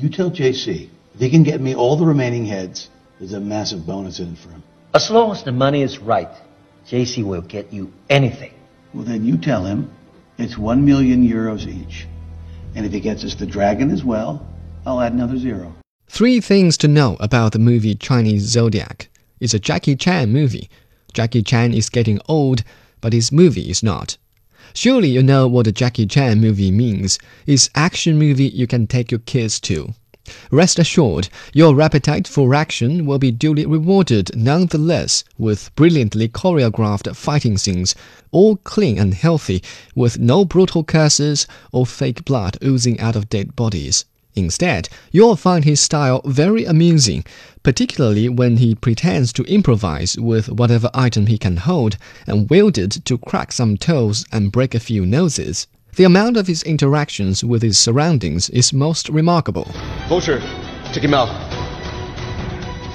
You tell JC if he can get me all the remaining heads, there's a massive bonus in it for him. As long as the money is right, JC will get you anything. Well, then you tell him it's one million euros each. And if he gets us the dragon as well, I'll add another zero. Three things to know about the movie Chinese Zodiac. It's a Jackie Chan movie. Jackie Chan is getting old, but his movie is not. Surely you know what a Jackie Chan movie means. It's action movie you can take your kids to. Rest assured, your appetite for action will be duly rewarded nonetheless with brilliantly choreographed fighting scenes, all clean and healthy, with no brutal curses or fake blood oozing out of dead bodies. Instead, you'll find his style very amusing, particularly when he pretends to improvise with whatever item he can hold and wield it to crack some toes and break a few noses. The amount of his interactions with his surroundings is most remarkable. Vulture, take him out.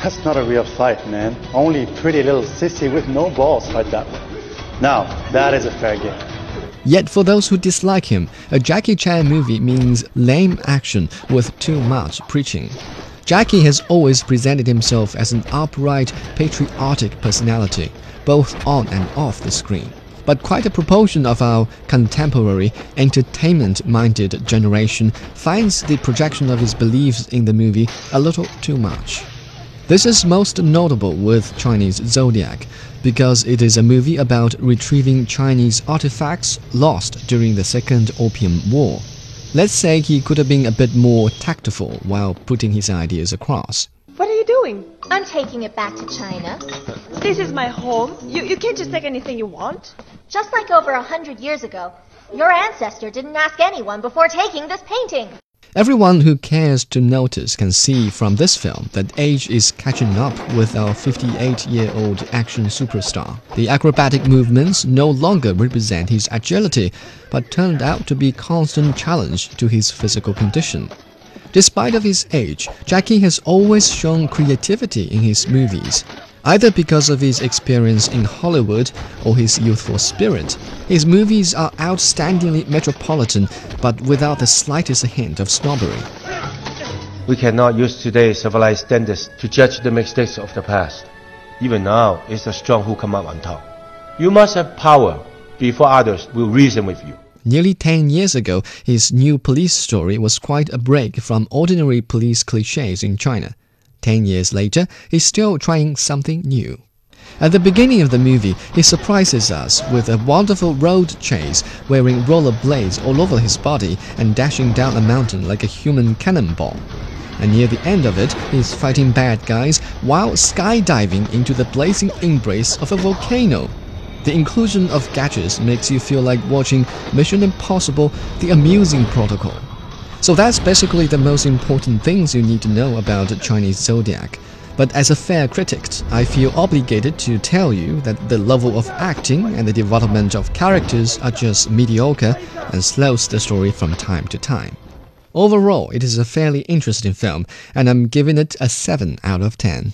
That's not a real fight, man. Only pretty little sissy with no balls fight that way. Now, that is a fair game. Yet for those who dislike him, a Jackie Chan movie means lame action with too much preaching. Jackie has always presented himself as an upright, patriotic personality, both on and off the screen. But quite a proportion of our contemporary, entertainment minded generation finds the projection of his beliefs in the movie a little too much. This is most notable with Chinese Zodiac, because it is a movie about retrieving Chinese artifacts lost during the Second Opium War. Let's say he could have been a bit more tactful while putting his ideas across. What are you doing? I'm taking it back to China. This is my home. You, you can't just take anything you want. Just like over a hundred years ago, your ancestor didn't ask anyone before taking this painting. Everyone who cares to notice can see from this film that age is catching up with our 58 year old action superstar. The acrobatic movements no longer represent his agility, but turned out to be a constant challenge to his physical condition. Despite of his age, Jackie has always shown creativity in his movies. Either because of his experience in Hollywood or his youthful spirit, his movies are outstandingly metropolitan but without the slightest hint of snobbery. We cannot use today's civilized standards to judge the mistakes of the past. Even now, it's the strong who come up on top. You must have power before others will reason with you. Nearly 10 years ago, his new police story was quite a break from ordinary police cliches in China. 10 years later, he's still trying something new. At the beginning of the movie, he surprises us with a wonderful road chase, wearing rollerblades all over his body and dashing down a mountain like a human cannonball. And near the end of it, he's fighting bad guys while skydiving into the blazing embrace of a volcano. The inclusion of gadgets makes you feel like watching Mission Impossible The Amusing Protocol. So that's basically the most important things you need to know about Chinese Zodiac. But as a fair critic, I feel obligated to tell you that the level of acting and the development of characters are just mediocre and slows the story from time to time. Overall, it is a fairly interesting film, and I'm giving it a 7 out of 10.